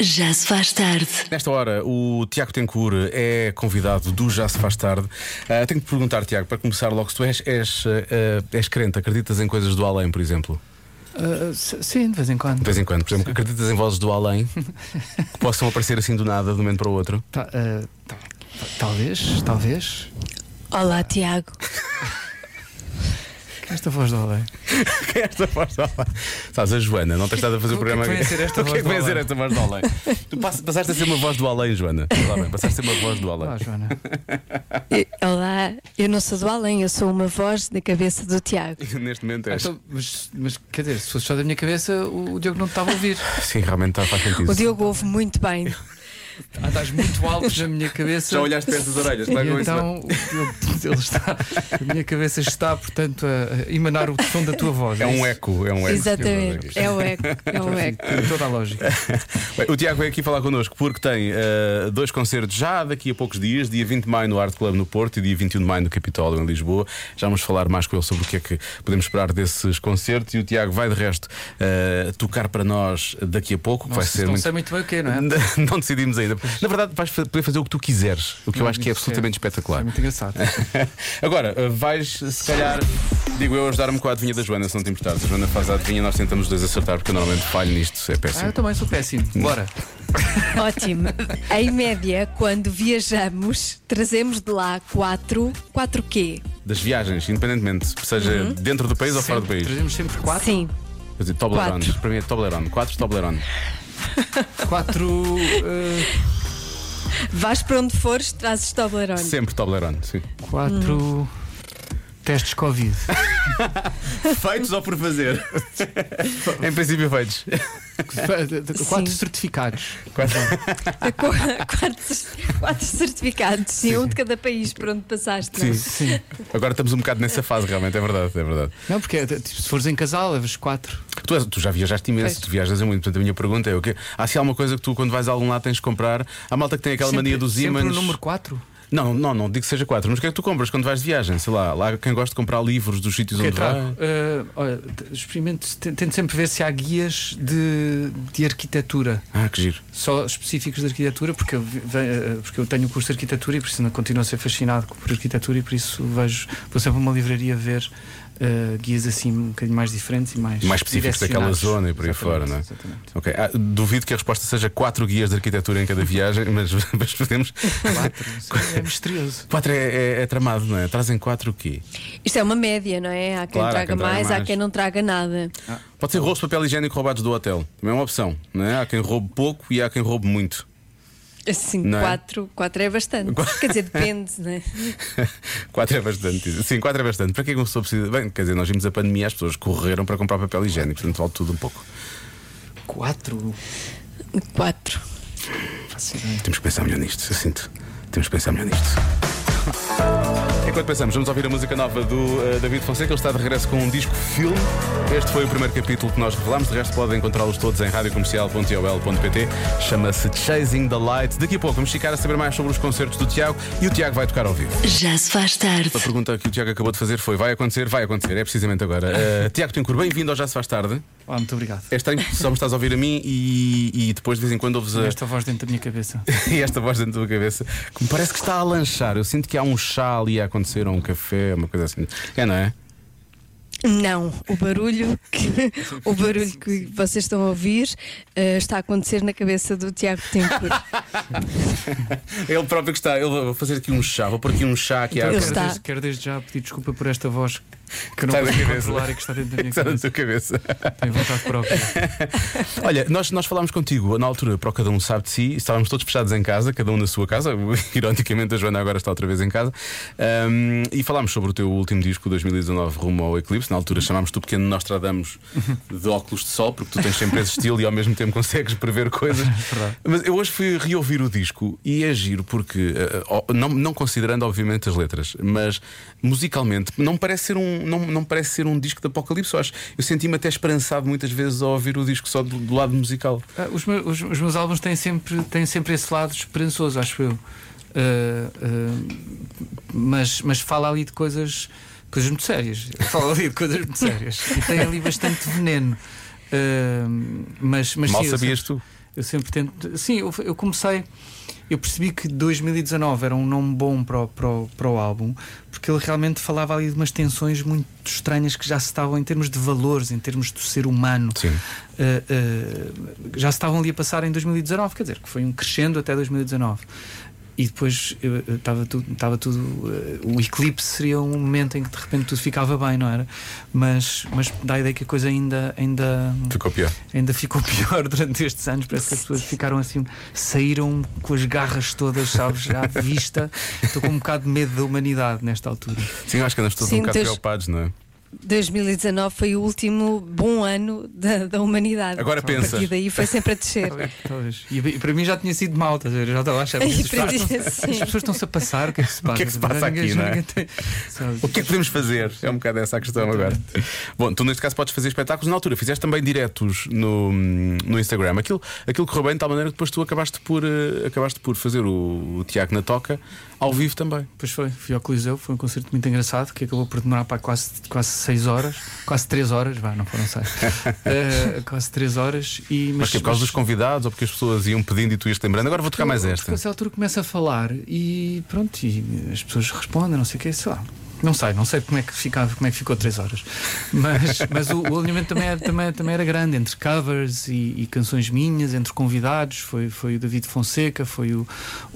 Já se faz tarde. Nesta hora, o Tiago Tencour é convidado do Já Se Faz Tarde. Ah, tenho que te perguntar, Tiago, para começar logo, se tu és, és, ah, és crente, acreditas em coisas do além, por exemplo? Uh, sim, de vez em quando. De vez em quando, por exemplo, acreditas em vozes do além que possam aparecer assim do nada, de um momento para o outro? Ta- uh, ta- talvez, talvez. Olá, Tiago. Que é esta voz do além? Quem é esta voz do além? Sabes, a Joana, não tens estado a fazer o O que é que programa vem a ser esta O que é voz do ser além? esta voz do além? Tu pass- passaste a ser uma voz do além, Joana. Lá bem, passaste a ser uma voz do além. Olá, Joana. Olá, eu não sou do além, eu sou uma voz na cabeça do Tiago. Neste momento Ah, és. então, mas, mas quer dizer, se fosse só da minha cabeça, o, o Diogo não te estava a ouvir. Sim, realmente está, faz sentido. O Diogo ouve muito bem. Ah, estás muito alto na minha cabeça. Já olhaste para essas orelhas, E está com isso? então ele, ele está, a minha cabeça está, portanto, a, emanar o som da tua voz. É um isso? eco, é um eco. Exatamente, é o eco, é o eco. Tem toda a lógica. Bem, o Tiago veio aqui falar connosco porque tem eh, dois concertos já daqui a poucos dias, dia 20 de maio no Art Club no Porto e dia 21 de maio no Capitólio em Lisboa. Já vamos falar mais com ele sobre o que é que podemos esperar desses concertos e o Tiago vai de resto eh, tocar para nós daqui a pouco, que Não, vai se- ser não muito. sei muito bem o que é, não é? Não decidimos ainda. Na verdade, vais poder fazer o que tu quiseres, o que eu acho que é isso absolutamente É espetacular. muito engraçado. Agora, eh, vais se calhar, digo eu, ajudar-me com a adivinha da Joana, se não te importares. A Joana faz a adivinha, nós tentamos os dois acertar, porque eu normalmente falho nisto, é Ah, péssimo. eu também sou péssimo. Bora. Ótimo. Em média, quando viajamos, trazemos de lá quatro. Quatro quê? Das viagens, independentemente, seja dentro do país ou fora do Sempre- país. Trazemos sempre quatro. Sim. Quer dizer, Toblerone. Quatro. Para mim é Toblerone. Quatro Toblerone. Quatro. eh, Vais para onde fores, trazes Toblerone. Sempre Toblerone, sim. quatro. Testes Covid. Feitos ou por fazer? em princípio, feitos. Quatro Sim. certificados. Qu- Quatro, quatro certificados, sim, um de cada país por onde passaste. não é? Sim. Agora estamos um bocado nessa fase, realmente, é verdade, é verdade. Não, porque é, tipo, se fores em casal, levas quatro. Tu, és- tu já viajaste imenso, Pois. tu viajas muito, portanto a minha pergunta é o quê? Há se há alguma coisa que tu, quando vais a algum lado, tens de comprar? Há malta que tem aquela sempre, mania dos sempre ímãs. o número quatro. Não, não, não digo que seja quatro, mas o que é que tu compras quando vais de viagem? Sei lá, lá quem gosta de comprar livros dos sítios onde vai. Eh, olha, experimente, te- tento sempre ver se há guias de, de arquitetura. Ah, que giro. Só específicos de arquitetura, porque eu, eh, porque eu tenho o curso de arquitetura e por isso continuo a ser fascinado por arquitetura e por isso vejo, vou sempre a uma livraria ver eh, guias assim um bocadinho mais diferentes e mais, Mais específicos daquela zona e por aí fora, não é? Exatamente. Ok, ah, duvido que a resposta seja quatro guias de arquitetura em cada viagem, mas, mas podemos. Quatro, é misterioso. Quatro é, é- é tramado, não é? Trazem quatro o quê? Isto é uma média, não é? Há quem Claro, há traga quem traga mais, há mais. quem não traga nada. Pode ser rolos de papel higiênico roubados do hotel. Também é uma opção, não é? Há quem roube pouco e há quem roube muito. Assim, Não é? quatro, quatro é bastante. Quer dizer, depende, não é? quatro é bastante. Sim, quatro é bastante. Para que é que uma pessoa precisa? Bem, quer dizer, nós vimos a pandemia, as pessoas correram para comprar papel higiênico, portanto vale tudo um pouco. Quatro? Quatro. Ideia. Temos que pensar melhor nisto, eu sinto. Temos que pensar melhor nisto. Enquanto pensamos, vamos ouvir a música nova do eh, David Fonseca. Ele está de regresso com um disco filme. Este foi o primeiro capítulo que nós revelámos. De resto, podem encontrá-los todos em radiocomercial.ol.pt. Chama-se Chasing the Light. Daqui a pouco vamos ficar a saber mais sobre os concertos do Tiago e o Tiago vai tocar ao vivo. Já se faz tarde. A pergunta que o Tiago acabou de fazer foi: vai acontecer? Vai acontecer, é precisamente agora. Eh, Tiago Tencourt, bem-vindo ao Já Se Faz Tarde. Ah, muito obrigado. É estranho que só me estás a ouvir a mim e, e depois de vez em quando ouves a, Esta voz dentro da minha cabeça. e esta voz dentro da tua cabeça que me parece que está a lanchar. Eu sinto que há um chá ali a acontecer, ou um café, uma coisa assim. É, não é? Não, o barulho que, o barulho que vocês estão a ouvir eh, está a acontecer na cabeça do Tiago Tencourt. Ele próprio que está. Eu vou fazer aqui um chá, vou pôr aqui um chá aqui à Ele Quero desde, quero desde já pedir desculpa por esta voz que não consigo cabeça. controlar e que está dentro da minha Está na cabeça. tua cabeça. Tenho vontade própria. Olha, nós, nós falámos contigo na altura para o Cada Um Sabe de Si, estávamos todos fechados em casa, cada um na sua casa. Ironicamente, a Joana agora está outra vez em casa. Ahm, e falámos sobre o teu último disco, 2019, Rumo ao Eclipse. Na altura chamámos-te o pequeno Nostradamus de óculos de sol, porque tu tens sempre esse estilo e ao mesmo tempo consegues prever coisas. Mas eu hoje fui reouvir o disco e é giro porque, eh, não, não considerando obviamente as letras, mas musicalmente não parece ser um, não, não parece ser um disco de apocalipse. Eu, acho- eu senti-me até esperançado muitas vezes ao ouvir o disco só do, do lado musical. Ah, os, meus, os- os meus álbuns têm sempre, têm sempre esse lado esperançoso, acho eu. Ah, ah, mas, mas fala ali de coisas, coisas muito sérias. Fala ali de coisas muito sérias. E tem ali bastante veneno. Ah, mas, mas Mal sim, eu sabias sempre- tu. Eu sempre tento. Sim, eu, eu comecei. Eu percebi que 2019 era um nome bom para o, para, o, para o álbum, porque ele realmente falava ali de umas tensões muito estranhas que já se estavam, em termos de valores, em termos do ser humano, uh, uh, já se estavam ali a passar em 2019, quer dizer, que foi um crescendo até 2019 e depois estava tudo, estava tudo uh, o eclipse seria um momento em que de repente tudo ficava bem, não era? Mas, mas dá a ideia que a coisa ainda, ainda ficou pior. Ainda ficou pior durante estes anos. Parece que as pessoas ficaram assim, saíram com as garras todas, sabes, já à vista. Estou com um bocado de medo da humanidade nesta altura. Sim, acho que andas todos Sim, um bocado preocupados, não é? 2019 foi o último bom ano da, da humanidade. Agora pensa. E daí foi sempre a descer. Talvez. E, e, para mim já tinha sido mal, estás a ver? Já estava a achar que as, as pessoas estão-se a passar. O que é que se passa? O que é que se passa aqui, não é? Tem... O que é que podemos fazer? É um bocado essa a questão agora. Bom, tu neste caso podes fazer espetáculos. Na altura fizeste também diretos no, no Instagram. Aquilo, aquilo correu bem de tal maneira que depois tu acabaste por, uh, acabaste por fazer o, o Tiago na Toca ao vivo também. Pois foi, fui ao Coliseu, foi um concerto muito engraçado que acabou por demorar para quase, quase 6 horas, quase 3 horas, vá, não foram 6, uh, eh, quase 3 horas. E, mas, mas que é por causa mas... dos convidados ou porque as pessoas iam pedindo e tu ias lembrando? Agora vou tocar mais esta. Porque a altura começa a falar e pronto, e as pessoas respondem, não sei o que, sei lá. Não sei, não sei como é que, ficava, como é que ficou três horas. Mas, mas o, o alinhamento também era, também, também era grande, entre covers e, e, canções minhas, entre convidados. Foi, foi o David Fonseca, foi o,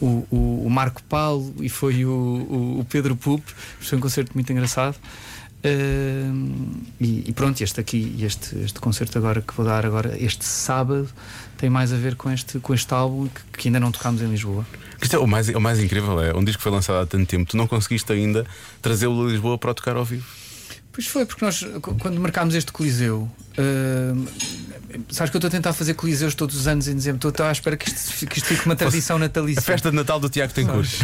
o, o Marco Paulo e foi o, o Pedro Pup. Foi um concerto muito engraçado. Uh, e, e, pronto, este aqui, este, este concerto agora que vou dar agora, este sábado, tem mais a ver com este, com este álbum que, que ainda não tocámos em Lisboa. É, o, mais, o mais incrível é um disco que foi lançado há tanto tempo, tu não conseguiste ainda trazê-lo a Lisboa para tocar ao vivo. Pois foi, porque nós, quando marcámos este Coliseu, uh, sabes que eu estou a tentar fazer Coliseus todos os anos em dezembro, estou à espera que isto, que isto fique uma tradição natalícia. A festa de Natal do Tiago tem curso.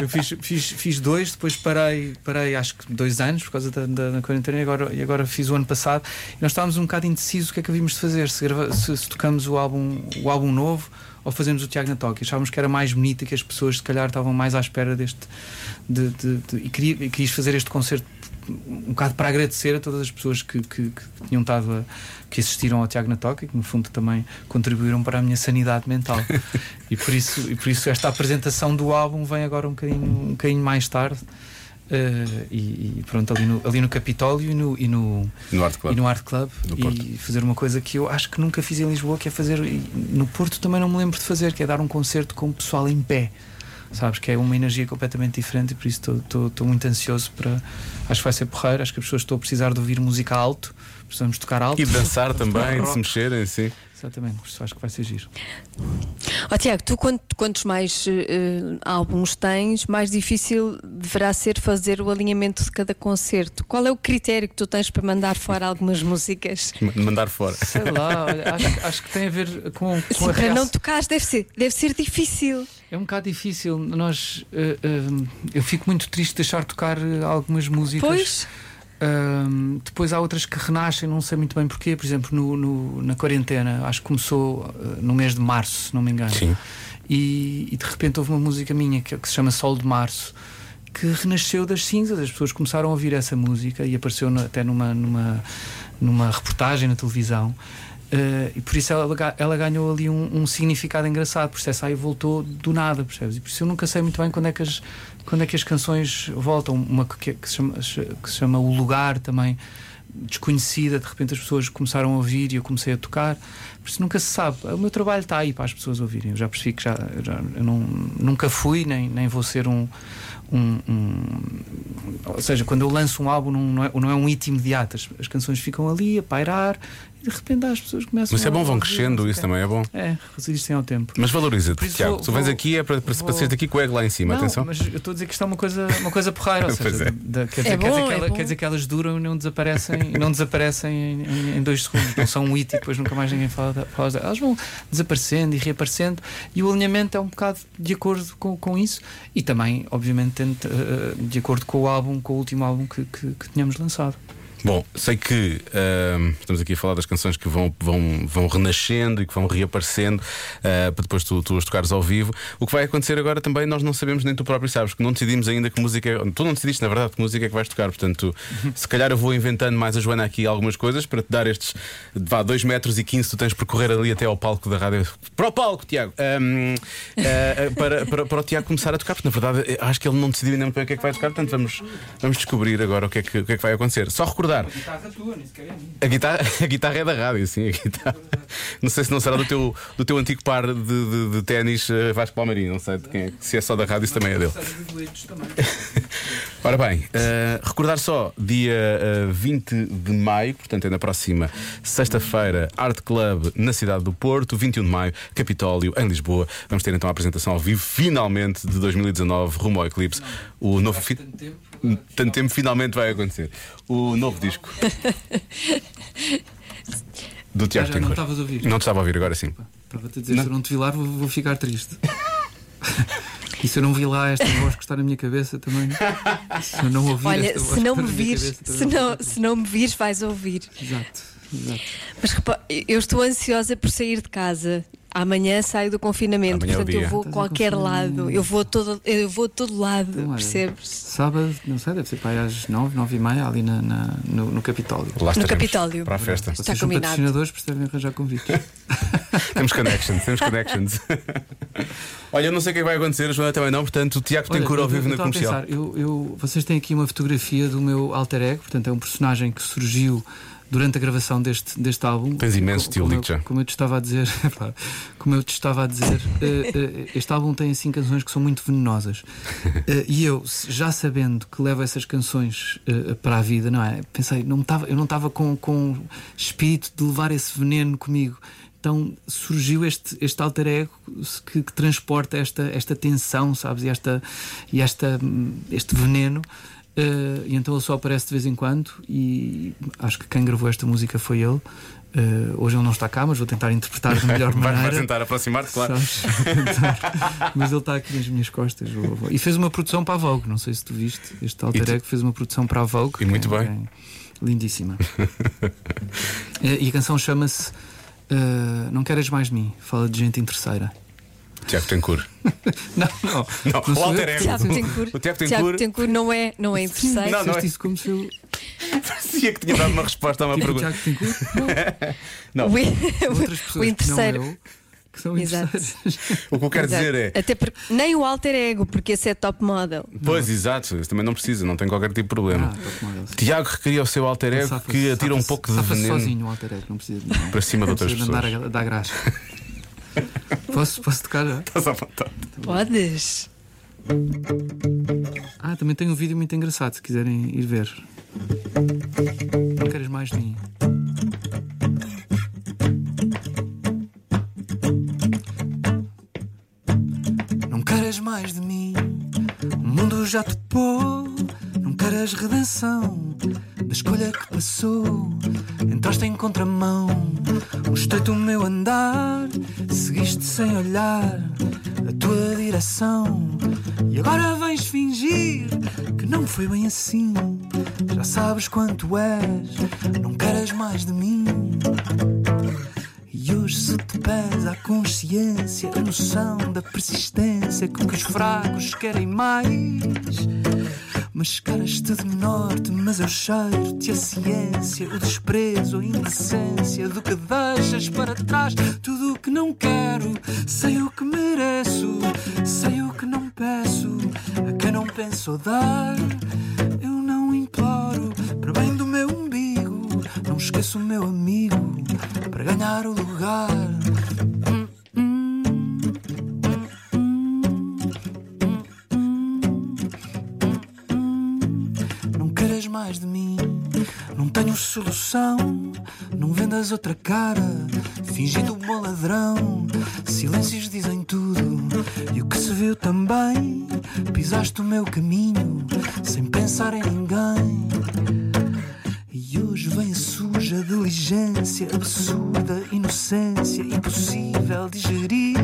eu fiz, fiz, fiz dois, depois parei, parei acho que dois anos por causa da, da, da quarentena e agora, e agora fiz o ano passado. E nós estávamos um bocado indecisos o que é que havíamos de fazer, se, grava, se, se tocamos o álbum, o álbum novo ou fazemos o Tiago na Tóquio. Achávamos que era mais bonito e que as pessoas, se calhar, estavam mais à espera deste. De, de, de, e, queria, e quis fazer este concerto um bocado para agradecer a todas as pessoas que, que, que tinham estado a, que assistiram ao Tiago na Toca e que no fundo também contribuíram para a minha sanidade mental. E por isso e por isso esta apresentação do álbum vem agora um bocadinho um bocadinho mais tarde Uh, e, e, pronto, ali no, ali no Capitólio e no, e no, no Art Club, e no Art Club e fazer uma coisa que eu acho que nunca fiz em Lisboa, que é fazer. No Porto também não me lembro de fazer, que é dar um concerto com o pessoal em pé sabes? Que é uma energia completamente diferente e por isso estou muito ansioso para. Acho que vai ser porreiro, acho que as pessoas estão a precisar de ouvir música alto, precisamos tocar alto. E dançar também, de se mexerem, sim. Exatamente, acho que vai ser giro. Oh, Tiago, tu quantos mais uh, álbuns tens, mais difícil deverá ser fazer o alinhamento de cada concerto. Qual é o critério que tu tens para mandar fora algumas músicas? Mandar fora. Sei lá, olha, acho, acho, que tem a ver com, com Sim, a para não tocar deve ser, deve ser difícil. É um bocado difícil. Nós, uh, uh, eu fico muito triste de deixar tocar algumas músicas. Pois um, depois há outras que renascem, não sei muito bem porquê. Por exemplo, no, no na quarentena, acho que começou uh, no mês de março, se não me engano. Sim. E, e, de repente houve uma música minha que, que, se chama Sol de Março que renasceu das cinzas. As pessoas começaram a ouvir essa música e apareceu até numa, numa, numa reportagem na televisão. Uh, e por isso ela, ela ganhou ali um, um, significado engraçado, por isso essa aí voltou do nada, percebes? E por isso eu nunca sei muito bem quando é que as, quando é que as canções voltam. Uma que, que, se chama, que se chama O Lugar também, desconhecida, de repente as pessoas começaram a ouvir e eu comecei a tocar. Por isso nunca se sabe. O meu trabalho está aí para as pessoas ouvirem. Eu já percebi que já, já eu não, nunca fui, nem, nem vou ser um. Um, um, ou seja, quando eu lanço um álbum, não, é, não é um hit imediato, as, as canções ficam ali a pairar de repente as pessoas começam Mas isso é bom, vão crescendo, isso também é bom. É, resistem ao tempo. Mas valoriza-te, Tiago. Vou, tu vens aqui é para, para, vou... para seres aqui com o ego lá em cima, não, atenção. Mas eu estou a dizer que isto é uma coisa, uma coisa porreira, ou seja, é. da, quer, dizer, é bom, quer, dizer que ela, é quer dizer que elas duram e não desaparecem, não desaparecem em, em, em, dois segundos, não são um hit e depois nunca mais ninguém fala, fala delas. Elas vão desaparecendo e reaparecendo e o alinhamento é um bocado de acordo com, com isso e também, obviamente, de acordo com o álbum, com o último álbum que, que, que tínhamos lançado. Bom, sei que uh, estamos aqui a falar das canções que vão, vão, vão renascendo e que vão reaparecendo uh, para depois tu, tu as tocares ao vivo. O que vai acontecer agora também nós não sabemos, nem tu próprio sabes, que não decidimos ainda que música é. Tu não decidiste, na verdade, que música é que vais tocar. Portanto, se calhar eu vou inventando mais a Joana aqui algumas coisas para te dar estes. Vá, 2 metros e 15, tu tens de percorrer ali até ao palco da rádio. Para o palco, Tiago! Um, uh, para, para, para o Tiago começar a tocar, porque na verdade acho que ele não decidiu ainda bem o que é que vai tocar, portanto vamos, vamos descobrir agora o que, é que, o que é que vai acontecer. Só recordar A guitarra tua, nem sequer é a guitarra, a guitarra é da rádio, sim. A guitarra. Não sei se não será do teu, do teu antigo par de, de, de ténis uh, Vasco Palmarinho, não sei de quem é. Se é só da rádio, isso também é dele. Ora bem, uh, recordar só, dia uh, eh, 20 de maio, portanto é na próxima sexta-feira, Art Club na cidade do Porto, 21 de maio, Capitólio, em Lisboa. Vamos ter então a apresentação ao vivo, finalmente, de 2019, rumo ao Eclipse. O novo. Fi... Tanto tempo finalmente vai acontecer. O novo disco. Do Tiago Não estavas a ouvir. Não te estava a ouvir, agora sim. Estava-te a dizer, não. se eu não te vi lá, vou, vou ficar triste. E se eu não vi lá esta voz que está na minha cabeça também. Se eu não ouvir Olha, se não me vires, se não, se não me vires, vais ouvir. Exato, exato. Mas repara, eu estou ansiosa por sair de casa Amanhã saio do confinamento, Amanhã é portanto é eu vou a qualquer lado, eu vou, todo, eu vou a todo lado, então, percebes? Sábado, não sei, deve ser para aí às nove, nove e meia, ali na, na no, no Capitólio. Lá no Capitólio. Para a festa. Está Vocês combinado. Patrocinadores, percebem arranjar convites. temos connections, temos connections. Olha, eu não sei o que, é que vai acontecer, a Joana também não, portanto o Tiago tem cura ao vivo na comercial. Pensar, eu, eu, vocês têm aqui uma fotografia do meu alter ego, portanto é um personagem que surgiu durante a gravação deste, deste álbum. Tens imenso estilo, como, eu, como eu te estava a dizer, como eu te estava a dizer, uh, uh, este álbum tem assim canções que são muito venenosas. Uh, e eu, já sabendo que levo essas canções para a vida, não é? Pensei, não tava, eu não estava com, com espírito de levar esse veneno comigo. Então surgiu este, este alter ego que, que transporta esta, esta tensão, sabes? E, esta, e esta, este veneno. Uh, e então ele só aparece de vez em quando e acho que quem gravou esta música foi ele. Uh, hoje ele não está cá, mas vou tentar interpretar de melhor maneira. Vai tentar aproximar-te, claro. mas ele está aqui nas minhas costas. E fez uma produção para a Vogue, não sei se tu viste. Este alter ego fez uma produção para a Vogue. E muito é, bem. É lindíssima. e a canção chama-se uh, Não Queres Mais de Mim. Fala de gente em terceira. Tiago Tencourt. não, não. não, não o alter ego. Tiago Tencourt. O Tiago Tencourt. Tiago Tencourt não é, não é interessante. Não, não é. isso como se eu. Parecia que tinha dado uma resposta a uma tipo pergunta. Tiago Tencourt? Não. não. O, Outras pessoas o interesseiro. Que não eu, que são exato. O que eu quero exato. dizer é. Até nem o alter ego, porque esse é top model. Pois, não. exato, isso também não precisa, não tem qualquer tipo de problema. Ah, model, Tiago requeria o seu alter ego que atira um pouco de veneno. sozinho o alter ego, não precisa de Para cima de outras pessoas. Andar a dar graça. Posso, posso tocar já? Estás à vontade. Podes. Ah, também tem um vídeo muito engraçado se quiserem ir ver. Não queres mais de mim? Não queres mais de mim? O mundo já topou. Não queres redenção da escolha que passou. Entraste em contramão. Mostrei-te o meu andar, seguiste sem olhar a tua direção. E agora vens fingir que não foi bem assim. Já sabes quanto és, não queres mais de mim. E hoje se te pesa a consciência, a noção da persistência com que os fracos querem mais. Mascaras-te de norte, mas eu cheiro-te a ciência, o desprezo, a indecência do que deixas para trás. Tudo o que não quero, sei o que mereço, sei o que não peço, a quem não penso dar. Eu não imploro para bem do meu umbigo, não esqueço o meu amigo para ganhar o lugar. Mais de mim. Não tenho solução, não vendas outra cara, fingindo bom ladrão. Silêncios dizem tudo, e o que se viu também. Pisaste o meu caminho, sem pensar em ninguém. E hoje vem suja diligência, absurda inocência, impossível digerir.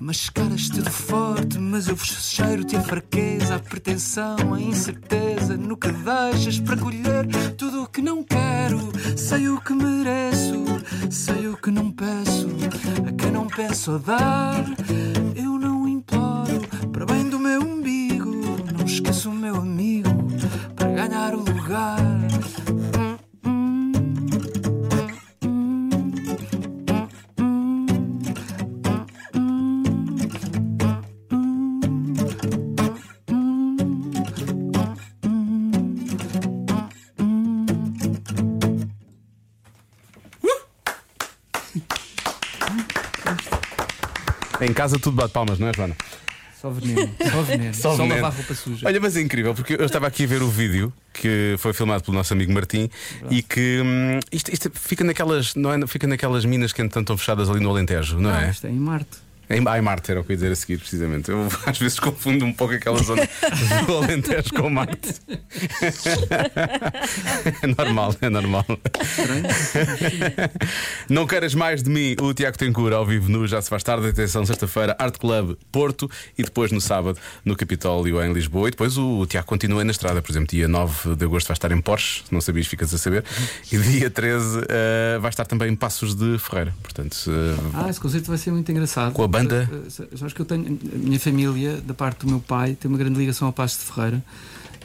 Mascaras-te de mas eu cheiro-te a fraqueza, a pretensão, a incerteza. No que deixas para colher tudo o que não quero. Sei o que mereço, sei o que não peço. A quem não peço dar, eu não imploro. Para bem do meu umbigo, não esqueço o meu amigo. Para ganhar o lugar. Em casa tudo bate palmas, não é, Joana? Só veneno, só veneno, Só só, lavar roupa suja. Olha, mas é incrível, porque eu estava aqui a ver o vídeo que foi filmado pelo nosso amigo Martim e que hum, isto, isto fica naquelas, não é? Fica naquelas minas que entretanto estão fechadas ali no Alentejo, não Ah, é? isto é em Marte. Em ai, Marte era o que eu ia dizer a seguir, precisamente. Eu às vezes confundo um pouco aquela zona do Alentejo com Marte. É normal, é normal. Não queiras mais de mim, o Tiago Tencourt ao vivo no Já Se Faz Tarde, atenção, sexta-feira, Art Club Porto e depois no sábado no Capitólio em Lisboa. E depois o, o Tiago continua na estrada, por exemplo, dia 9 de agosto vai estar em Porsche, se não sabias, ficas a saber. E dia 13 eh, vai estar também em Passos de Ferreira. Portanto, eh, Ah, esse concerto vai ser muito engraçado. Com a banda? Uh, uh, Sabes que eu tenho. A minha família, da parte do meu pai, tem uma grande ligação ao Passo de Ferreira.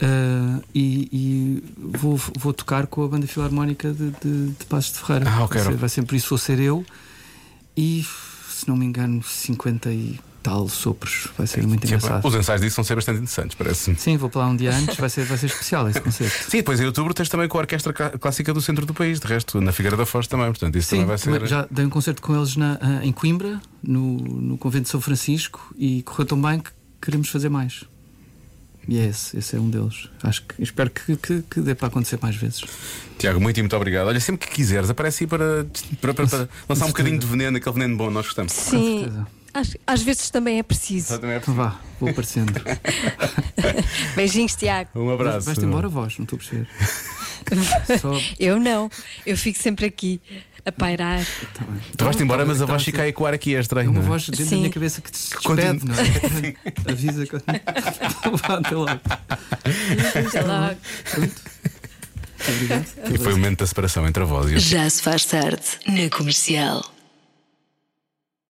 Uh, e e vou, vou tocar com a banda filarmónica de, de, de Passos de Ferreira. Ah, ok. vai, ser, vai ser por isso vou ser eu e, se não me engano, 50 e tal sopros. Vai ser muito engraçado. os ensaios disso vão ser bastante interessantes, parece-me. Sim, vou para lá um dia antes, vai ser, vai ser especial esse concerto. Sim, depois em outubro tens também com a Orquestra Clá- Clássica do Centro do País, de resto, na Figueira da Foz também, portanto, isso Sim, também vai ser. já dei um concerto com eles na, ah, em Coimbra, no, no Convento de São Francisco, e correu tão bem que queremos fazer mais. E é esse, esse é um deles. Acho que espero que, que, que dê para acontecer mais vezes. Tiago, muito e muito obrigado. Olha, sempre que quiseres, aparece aí para, para, para- para lançar um bocadinho de veneno, aquele veneno bom, nós gostamos. Sim, certeza. Às, às vezes também é preciso. Então vá, vou aparecendo. Beijinhos, Tiago. Um abraço. Vais-te embora, voz, não estou a perceber. Só. Eu não, eu fico sempre aqui a pairar. Tá. Tu vais-te embora, mas a voz tá, fica a ecoar aqui, é É estranho. uma não é? voz dentro da minha cabeça que te despede, não é? Avisa quando. Vá, até logo. Até logo. Obrigado. E foi o momento da separação entre a voz e o Já se faz tarde na comercial.